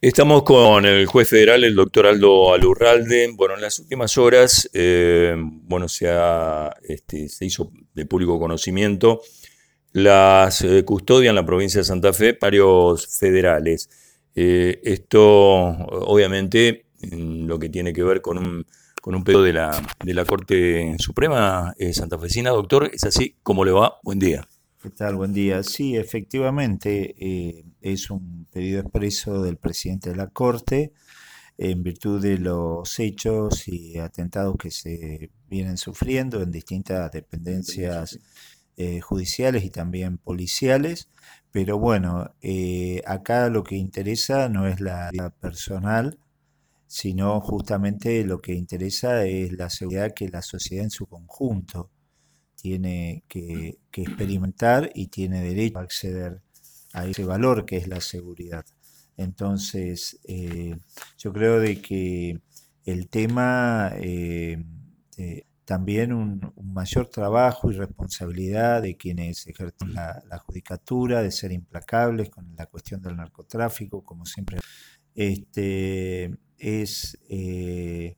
Estamos con el juez federal, el doctor Aldo Alurralde. Bueno, en las últimas horas, eh, bueno, se, ha, este, se hizo de público conocimiento las eh, custodian la provincia de Santa Fe varios federales. Eh, esto, obviamente, lo que tiene que ver con un, con un pedido de la, de la Corte Suprema Santafesina. Doctor, ¿es así? ¿Cómo le va? Buen día. ¿Qué tal? Buen día. Sí, efectivamente, eh, es un pedido expreso del presidente de la Corte en virtud de los hechos y atentados que se vienen sufriendo en distintas dependencias eh, judiciales y también policiales. Pero bueno, eh, acá lo que interesa no es la vida personal, sino justamente lo que interesa es la seguridad que la sociedad en su conjunto tiene que, experimentar y tiene derecho a acceder a ese valor que es la seguridad. Entonces, eh, yo creo de que el tema, eh, también un, mayor trabajo y responsabilidad de quienes ejercen la, judicatura, de ser implacables con la cuestión del narcotráfico, como siempre, este, es... Eh,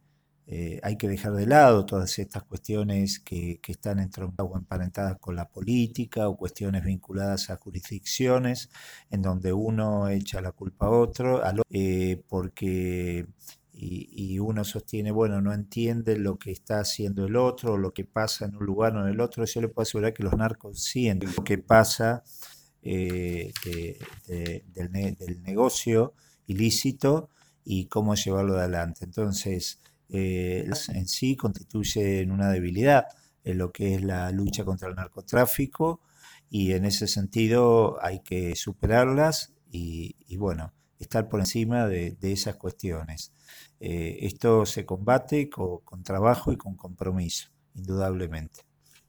eh, hay que dejar de lado todas estas cuestiones que, están entroncadas o emparentadas con la política o cuestiones vinculadas a jurisdicciones en donde uno echa la culpa a otro, eh, porque y, uno sostiene, bueno, no entiende lo que está haciendo el otro, o lo que pasa en un lugar o en el otro. Yo le puedo asegurar que los narcos sienten lo que pasa eh, del, del negocio ilícito y cómo llevarlo adelante. Entonces, eh, en sí constituyen una debilidad en lo que es la lucha contra el narcotráfico y en ese sentido hay que superarlas y, bueno, estar por encima de, esas cuestiones. Eh, esto se combate con, trabajo y con compromiso, indudablemente.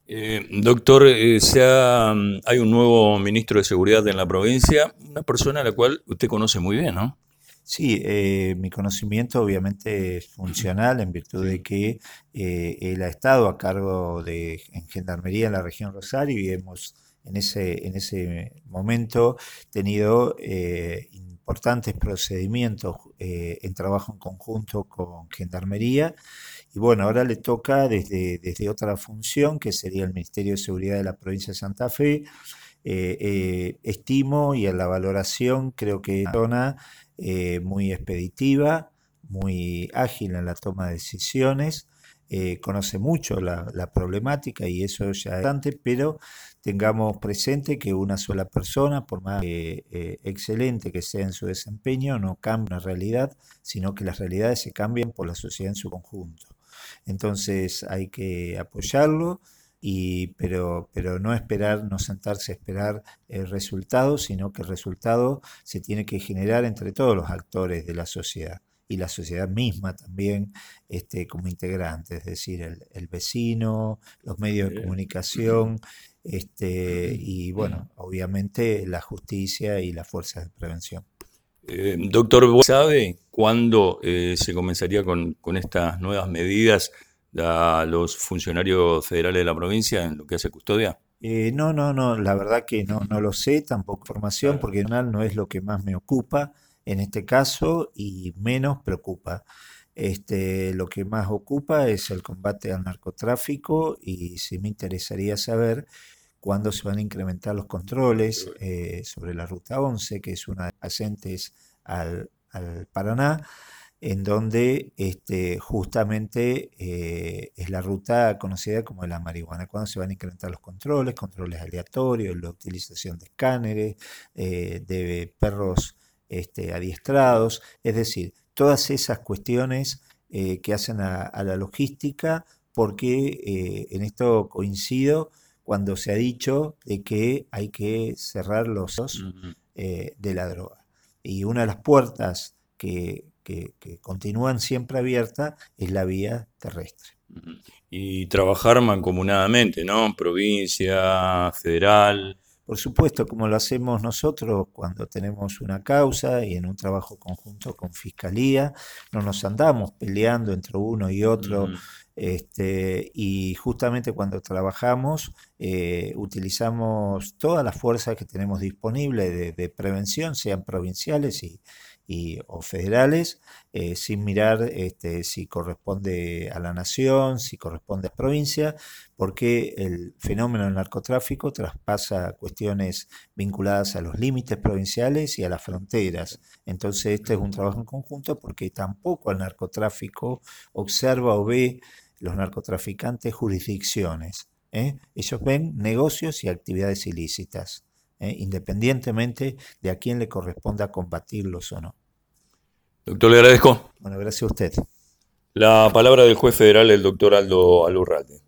Eh, doctor, hay un nuevo ministro de Seguridad en la provincia, una persona a la cual usted conoce muy bien, ¿no? Sí, eh, mi conocimiento obviamente es funcional en virtud de que eh, él ha estado a cargo de en Gendarmería en la región Rosario y hemos en ese, en ese momento tenido eh, importantes procedimientos en trabajo en conjunto con Gendarmería. Y bueno, ahora le toca desde, desde otra función, que sería el Ministerio de Seguridad de la provincia de Santa Fe. estimo y en la valoración creo que zona eh, muy expeditiva, muy ágil en la toma de decisiones, eh, conoce mucho la, problemática y eso ya es bastante, pero tengamos presente que una sola persona, por más eh, excelente que sea en su desempeño, no cambia una realidad, sino que las realidades se cambian por la sociedad en su conjunto. Entonces hay que apoyarlo y, pero, pero no esperar, no sentarse a esperar el resultado, sino que el resultado se tiene que generar entre todos los actores de la sociedad y la sociedad misma también este, como integrante, es decir, el, vecino, los medios de comunicación, este, y bueno, obviamente la justicia y las fuerzas de prevención. Eh, doctor, ¿sabe cuándo eh, se comenzaría con, con estas nuevas medidas? A los funcionarios federales de la provincia en lo que hace custodia? Eh, no, no, no, la verdad que no, no lo sé, tampoco formación, porque no es lo que más me ocupa en este caso y menos preocupa. Este, lo que más ocupa es el combate al narcotráfico y sí me interesaría saber cuándo se van a incrementar los controles eh, sobre la Ruta 11, que es una de las ascentes al, al Paraná en donde este, justamente eh, es la ruta conocida como la marihuana, cuando se van a incrementar los controles, controles aleatorios, la utilización de escáneres, eh, de perros este, adiestrados, es decir, todas esas cuestiones eh, que hacen a, la logística, porque en esto coincido cuando se ha dicho de que hay que cerrar los de la droga. Y una de las puertas que, que, continúan siempre abiertas es la vía terrestre. Y trabajar mancomunadamente, ¿no? Provincia, federal. Por supuesto, como lo hacemos nosotros cuando tenemos una causa y en un trabajo conjunto con Fiscalía, no nos andamos peleando entre uno y otro. Este, y justamente cuando trabajamos eh, utilizamos todas las fuerzas que tenemos disponibles de, prevención, sean provinciales y, y, o federales, eh, sin mirar este, si corresponde a la nación, si corresponde a provincia, porque el fenómeno del narcotráfico traspasa cuestiones vinculadas a los límites provinciales y a las fronteras. Entonces este es un trabajo en conjunto porque tampoco el narcotráfico observa o ve los narcotraficantes jurisdicciones. ¿eh? Ellos ven negocios y actividades ilícitas. ¿Eh? independientemente de a quién le corresponda combatirlos o no. Doctor, le agradezco. Bueno, gracias a usted. La palabra del juez federal, el doctor Aldo Alurralde.